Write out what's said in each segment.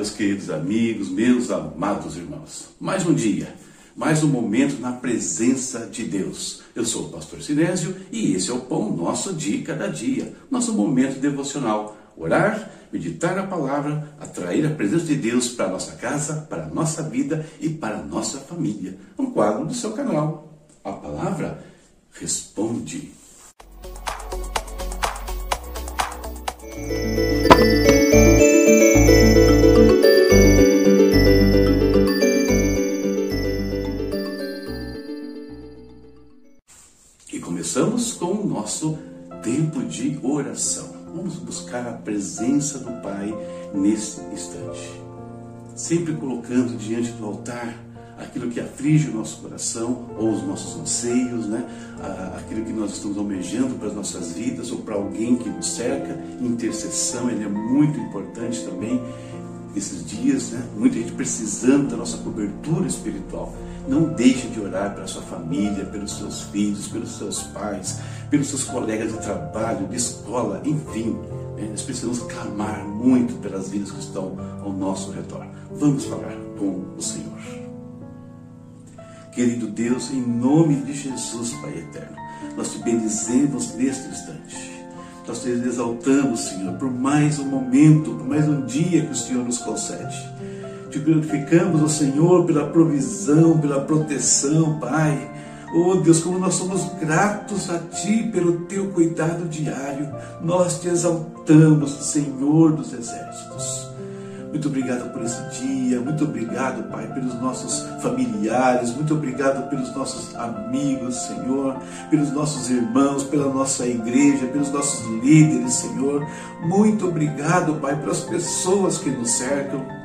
Meus queridos amigos, meus amados irmãos. Mais um dia, mais um momento na presença de Deus. Eu sou o pastor Sinésio e esse é o Pão Nosso de Cada Dia, nosso momento devocional. Orar, meditar a palavra, atrair a presença de Deus para a nossa casa, para a nossa vida e para a nossa família. Um quadro do seu canal. A palavra responde. Começamos com o nosso tempo de oração. Vamos buscar a presença do Pai nesse instante. Sempre colocando diante do altar aquilo que aflige o nosso coração ou os nossos anseios, né? aquilo que nós estamos almejando para as nossas vidas ou para alguém que nos cerca. Intercessão ele é muito importante também nesses dias, né? muita gente precisando da nossa cobertura espiritual. Não deixe de orar pela sua família, pelos seus filhos, pelos seus pais, pelos seus colegas de trabalho, de escola, enfim. Né? Nós precisamos clamar muito pelas vidas que estão ao nosso redor. Vamos falar com o Senhor. Querido Deus, em nome de Jesus, Pai eterno, nós te bendizemos neste instante. Nós te exaltamos, Senhor, por mais um momento, por mais um dia que o Senhor nos concede. Te glorificamos, ó Senhor, pela provisão, pela proteção, Pai. Oh Deus, como nós somos gratos a Ti pelo Teu cuidado diário. Nós te exaltamos, Senhor dos Exércitos. Muito obrigado por esse dia, muito obrigado, Pai, pelos nossos familiares, muito obrigado pelos nossos amigos, Senhor, pelos nossos irmãos, pela nossa igreja, pelos nossos líderes, Senhor. Muito obrigado, Pai, pelas pessoas que nos cercam.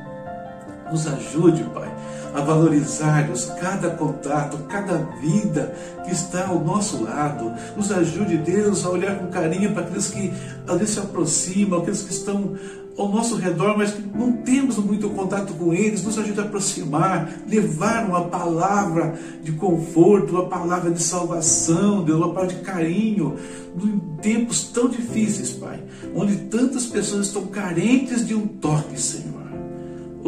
Nos ajude, Pai, a valorizarmos cada contato, cada vida que está ao nosso lado. Nos ajude, Deus, a olhar com carinho para aqueles que ali se aproximam, aqueles que estão ao nosso redor, mas não temos muito contato com eles, nos ajude a aproximar, levar uma palavra de conforto, uma palavra de salvação, Deus, uma palavra de carinho, em tempos tão difíceis, Pai, onde tantas pessoas estão carentes de um toque, Senhor.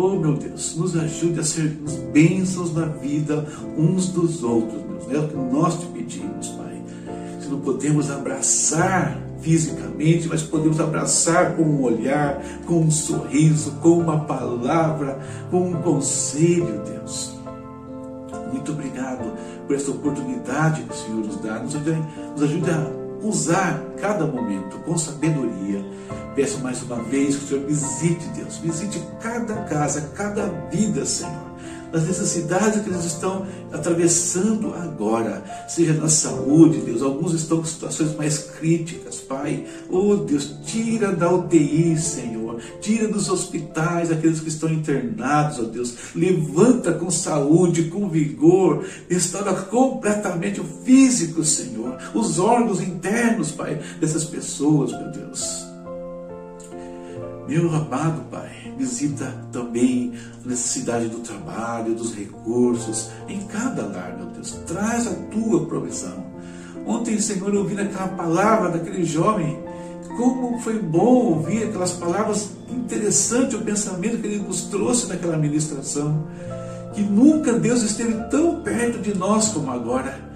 Oh meu Deus, nos ajude a sermos bênçãos na vida uns dos outros, Deus. É o que nós te pedimos, Pai. Se não podemos abraçar fisicamente, mas podemos abraçar com um olhar, com um sorriso, com uma palavra, com um conselho, Deus. Muito obrigado por essa oportunidade que o Senhor nos dá. Nos ajude, nos ajude a usar cada momento com sabedoria. Peço mais uma vez que o Senhor visite, Deus, visite cada casa, cada vida, Senhor nas necessidades que eles estão atravessando agora, seja na saúde, Deus. Alguns estão com situações mais críticas, Pai. Oh, Deus, tira da UTI, Senhor. Tira dos hospitais aqueles que estão internados, ó Deus. Levanta com saúde, com vigor. Restaura completamente o físico, Senhor. Os órgãos internos, Pai, dessas pessoas, meu Deus. Meu amado Pai, visita também a necessidade do trabalho, dos recursos, em cada lar, meu Deus. Traz a tua provisão. Ontem, Senhor, eu ouvi aquela palavra daquele jovem. Como foi bom ouvir aquelas palavras, interessante o pensamento que ele nos trouxe naquela ministração. Que nunca Deus esteve tão perto de nós como agora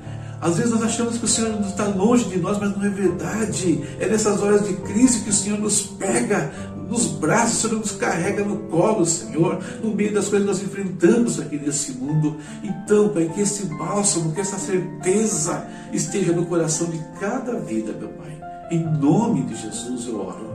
às vezes nós achamos que o Senhor está longe de nós, mas não é verdade. É nessas horas de crise que o Senhor nos pega nos braços, o Senhor nos carrega no colo, Senhor, no meio das coisas que nós enfrentamos aqui nesse mundo. Então, Pai, que esse bálsamo, que essa certeza esteja no coração de cada vida, meu Pai. Em nome de Jesus eu oro.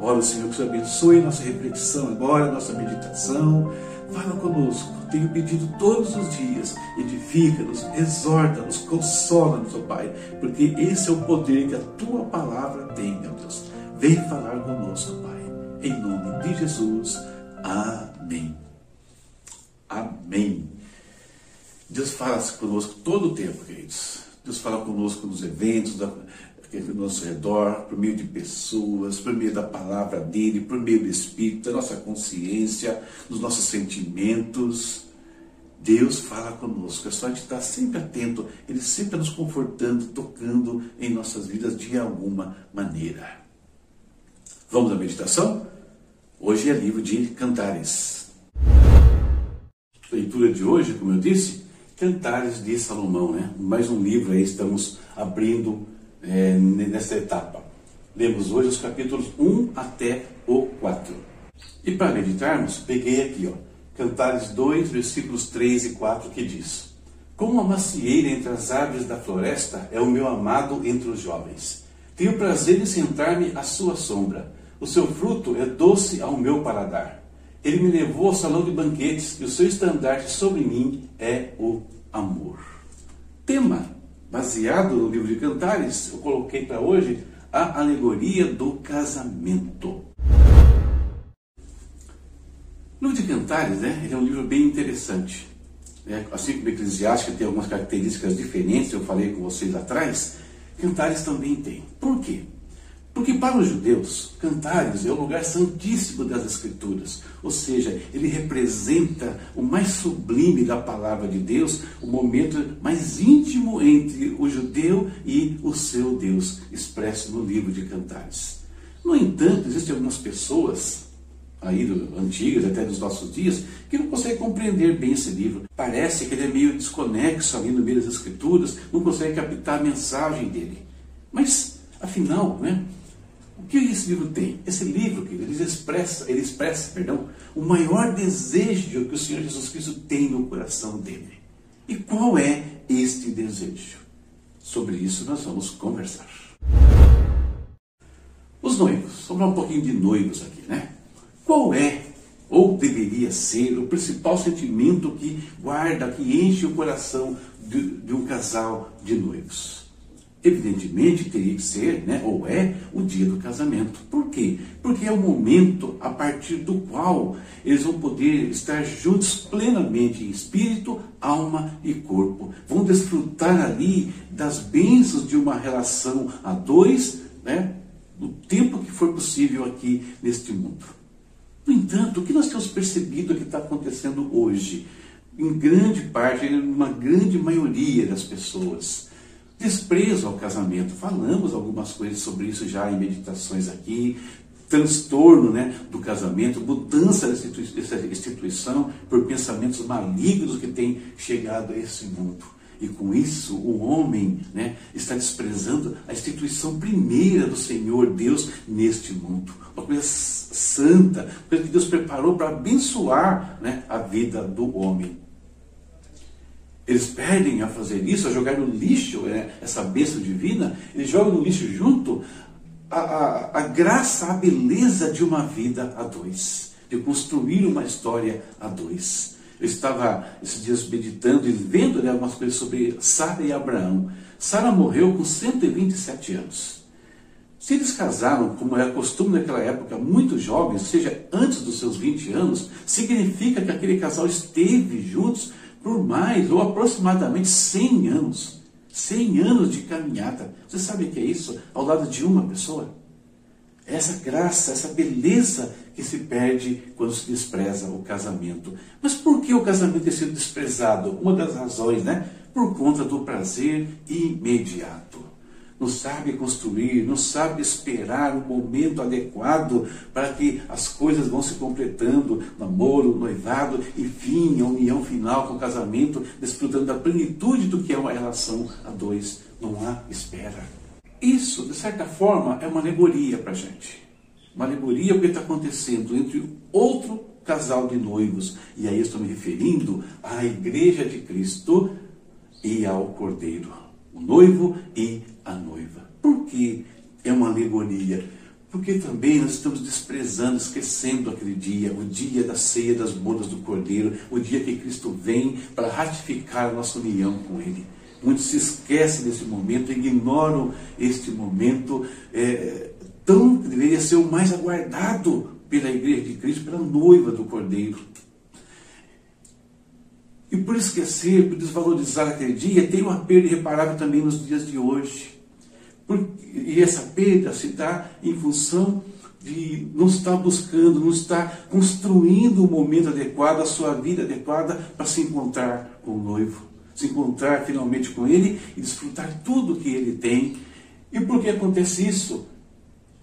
Oro, Senhor, que o Senhor abençoe nossa reflexão agora, nossa meditação Fala conosco, tenho pedido todos os dias, edifica-nos, exorta-nos, consola-nos, ó oh Pai, porque esse é o poder que a Tua palavra tem, meu Deus. Vem falar conosco, Pai, em nome de Jesus. Amém. Amém. Deus fala conosco todo o tempo, queridos. Deus fala conosco nos eventos, ao nosso redor, por meio de pessoas, por meio da palavra dele, por meio do Espírito, da nossa consciência, dos nossos sentimentos. Deus fala conosco, é só a gente estar sempre atento, Ele sempre nos confortando, tocando em nossas vidas de alguma maneira. Vamos à meditação? Hoje é livro de Cantares. A leitura de hoje, como eu disse, Cantares de Salomão, né? Mais um livro aí estamos abrindo é, nessa etapa. Lemos hoje os capítulos 1 até o 4. E para meditarmos, peguei aqui, ó, Cantares 2, versículos 3 e 4, que diz: Como a macieira entre as árvores da floresta é o meu amado entre os jovens. Tenho prazer em sentar-me à sua sombra. O seu fruto é doce ao meu paladar. Ele me levou ao salão de banquetes e o seu estandarte sobre mim é o amor. Tema baseado no livro de Cantares, eu coloquei para hoje a alegoria do casamento. O livro de Cantares, né, ele é um livro bem interessante. Né? Assim como o Eclesiástico tem algumas características diferentes, eu falei com vocês atrás, Cantares também tem. Por quê? Porque para os judeus, Cantares é o lugar santíssimo das Escrituras, ou seja, ele representa o mais sublime da palavra de Deus, o momento mais íntimo entre o judeu e o seu Deus, expresso no livro de Cantares. No entanto, existem algumas pessoas, aí antigas, até dos nossos dias, que não conseguem compreender bem esse livro. Parece que ele é meio desconexo ali no meio das Escrituras, não consegue captar a mensagem dele. Mas, afinal, né? O que esse livro tem? Esse livro, que ele expressa, ele expressa, perdão, o maior desejo que o Senhor Jesus Cristo tem no coração dele. E qual é este desejo? Sobre isso nós vamos conversar. Os noivos, vamos falar um pouquinho de noivos aqui, né? Qual é, ou deveria ser, o principal sentimento que guarda, que enche o coração de, de um casal de noivos? Evidentemente teria que ser, né, ou é, o dia do casamento. Por quê? Porque é o momento a partir do qual eles vão poder estar juntos plenamente em espírito, alma e corpo. Vão desfrutar ali das bênçãos de uma relação a dois, né, no tempo que for possível aqui neste mundo. No entanto, o que nós temos percebido que está acontecendo hoje? Em grande parte, uma grande maioria das pessoas desprezo ao casamento. Falamos algumas coisas sobre isso já em meditações aqui, transtorno né, do casamento, mudança dessa instituição por pensamentos malignos que têm chegado a esse mundo. E com isso, o homem né, está desprezando a instituição primeira do Senhor Deus neste mundo. Uma coisa santa, uma coisa que Deus preparou para abençoar né, a vida do homem. Eles perdem a fazer isso, a jogar no lixo é, essa bênção divina, eles jogam no lixo junto a, a, a graça, a beleza de uma vida a dois, de construir uma história a dois. Eu estava esses dias meditando e vendo né, algumas coisas sobre Sara e Abraão. Sara morreu com 127 anos. Se eles casaram, como era costume naquela época, muito jovens, ou seja, antes dos seus 20 anos, significa que aquele casal esteve juntos por mais ou aproximadamente 100 anos. 100 anos de caminhada. Você sabe o que é isso ao lado de uma pessoa? Essa graça, essa beleza que se perde quando se despreza o casamento. Mas por que o casamento tem sido desprezado? Uma das razões, né? Por conta do prazer imediato não sabe construir, não sabe esperar o momento adequado para que as coisas vão se completando, namoro, noivado, enfim, a união final com o casamento, desfrutando da plenitude do que é uma relação a dois. Não há espera. Isso, de certa forma, é uma alegoria para a gente. Uma alegoria que está acontecendo entre outro casal de noivos. E aí estou me referindo à igreja de Cristo e ao Cordeiro o noivo e a noiva. Por que é uma alegoria? Porque também nós estamos desprezando, esquecendo aquele dia, o dia da ceia das bodas do Cordeiro, o dia que Cristo vem para ratificar a nossa união com Ele. Muitos se esquecem desse momento, ignoram este momento é, tão que deveria ser o mais aguardado pela igreja de Cristo, pela noiva do Cordeiro. E por esquecer, por desvalorizar aquele dia, tem uma perda irreparável também nos dias de hoje. E essa perda se dá em função de não estar buscando, não estar construindo o momento adequado, a sua vida adequada para se encontrar com o noivo, se encontrar finalmente com ele e desfrutar tudo que ele tem. E por que acontece isso?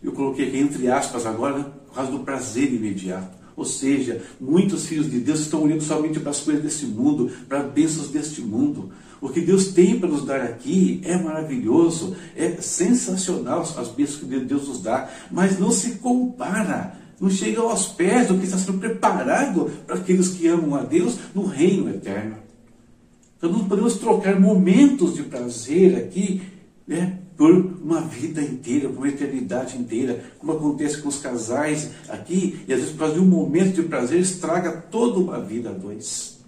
Eu coloquei aqui entre aspas agora, por causa do prazer imediato. Ou seja, muitos filhos de Deus estão olhando somente para as coisas deste mundo, para bênçãos deste mundo. O que Deus tem para nos dar aqui é maravilhoso, é sensacional as bênçãos que Deus nos dá, mas não se compara, não chega aos pés do que está sendo preparado para aqueles que amam a Deus no reino eterno. Então não podemos trocar momentos de prazer aqui né, por uma vida inteira, uma eternidade inteira, como acontece com os casais aqui, e às vezes por causa de um momento de prazer estraga toda uma vida a dois.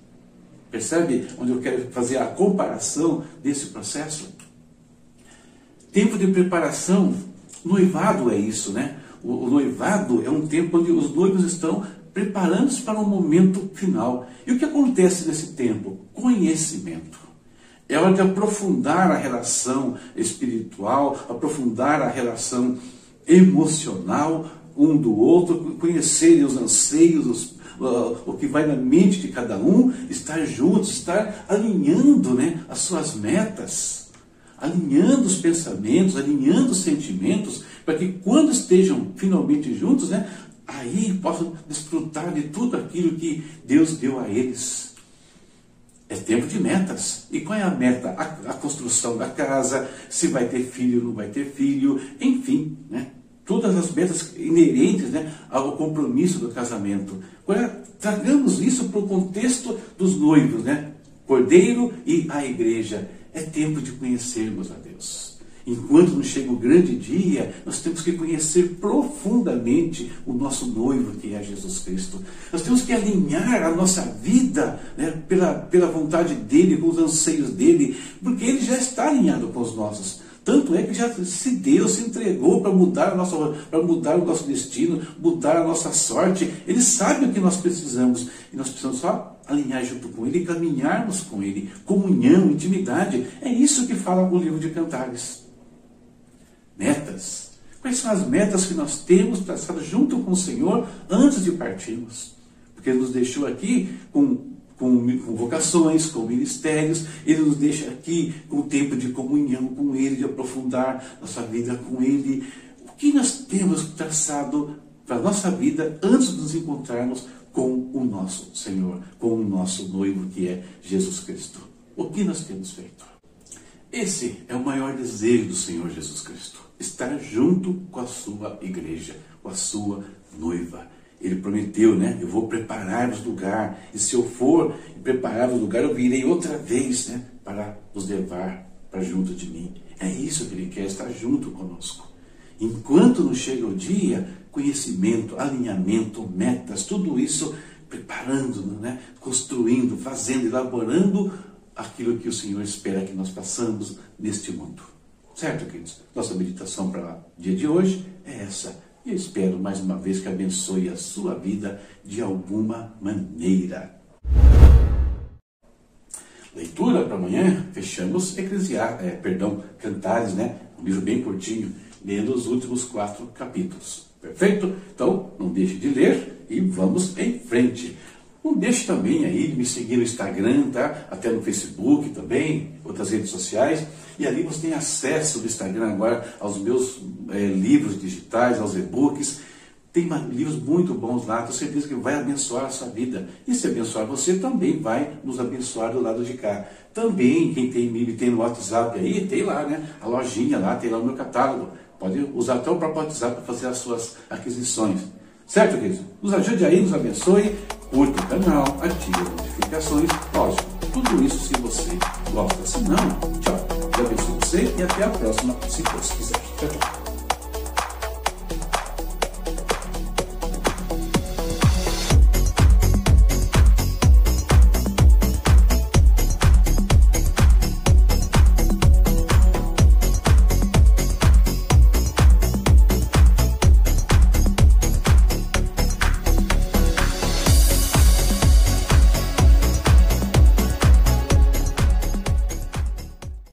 Percebe onde eu quero fazer a comparação desse processo? Tempo de preparação, noivado é isso, né? O, o noivado é um tempo onde os noivos estão preparando-se para um momento final. E o que acontece nesse tempo? Conhecimento. É hora de aprofundar a relação espiritual, aprofundar a relação emocional um do outro, conhecerem os anseios, os, uh, o que vai na mente de cada um, estar juntos, estar alinhando né, as suas metas, alinhando os pensamentos, alinhando os sentimentos, para que quando estejam finalmente juntos, né, aí possam desfrutar de tudo aquilo que Deus deu a eles. É tempo de metas. E qual é a meta? A, a, construção da casa, se vai ter filho, não vai ter filho, enfim, né? Todas as metas inerentes né, ao compromisso do casamento. Agora, tragamos isso para o contexto dos noivos, né? Cordeiro e a igreja. É tempo de conhecermos a Deus. Enquanto não chega o grande dia, nós temos que conhecer profundamente o nosso noivo, que é Jesus Cristo. Nós temos que alinhar a nossa vida né, pela, pela vontade dele, com os anseios dele, porque ele já está alinhado com os nossos. Tanto é que já se deu, se entregou para mudar, mudar o nosso destino, mudar a nossa sorte. Ele sabe o que nós precisamos. E nós precisamos só alinhar junto com Ele, caminharmos com Ele. Comunhão, intimidade. É isso que fala o livro de Cantares metas. Quais são as metas que nós temos traçadas junto com o Senhor antes de partirmos? Porque Ele nos deixou aqui com, com, com vocações, com ministérios, Ele nos deixa aqui com o tempo de comunhão com Ele, de aprofundar nossa vida com Ele. O que nós temos traçado para a nossa vida antes de nos encontrarmos com o nosso Senhor, com o nosso noivo que é Jesus Cristo? O que nós temos feito? Esse é o maior desejo do Senhor Jesus Cristo estar junto com a sua igreja, com a sua noiva. Ele prometeu, né? Eu vou preparar-vos lugar, e se eu for preparar-vos lugar, eu virei outra vez, né? Para vos levar para junto de mim. É isso que ele quer, estar junto conosco. Enquanto não chega o dia, conhecimento, alinhamento, metas, tudo isso preparando, né? construindo, fazendo, elaborando aquilo que o Senhor espera que nós passamos neste mundo. Certo, queridos? Nossa meditação para o dia de hoje é essa. E eu espero mais uma vez que abençoe a sua vida de alguma maneira. Leitura para amanhã, fechamos Eclesiastes, é, perdão, Cantares, né? Um livro bem curtinho, lendo os últimos quatro capítulos. Perfeito? Então, não deixe de ler e vamos em frente. Não deixe também aí de me seguir no Instagram, tá? Até no Facebook também, outras redes sociais. E ali você tem acesso no Instagram agora aos meus é, livros digitais, aos e-books. Tem livros muito bons lá, tenho certeza que vai abençoar a sua vida. E se abençoar você, também vai nos abençoar do lado de cá. Também, quem tem MIB tem no WhatsApp aí, tem lá, né? A lojinha lá, tem lá o meu catálogo. Pode usar até o próprio WhatsApp para fazer as suas aquisições. Certo, querido? Nos ajude aí, nos abençoe curta o canal, ative as notificações, lógico, tudo isso se você gosta. Se não, tchau. Já abençoe você e até a próxima, se Deus quiser.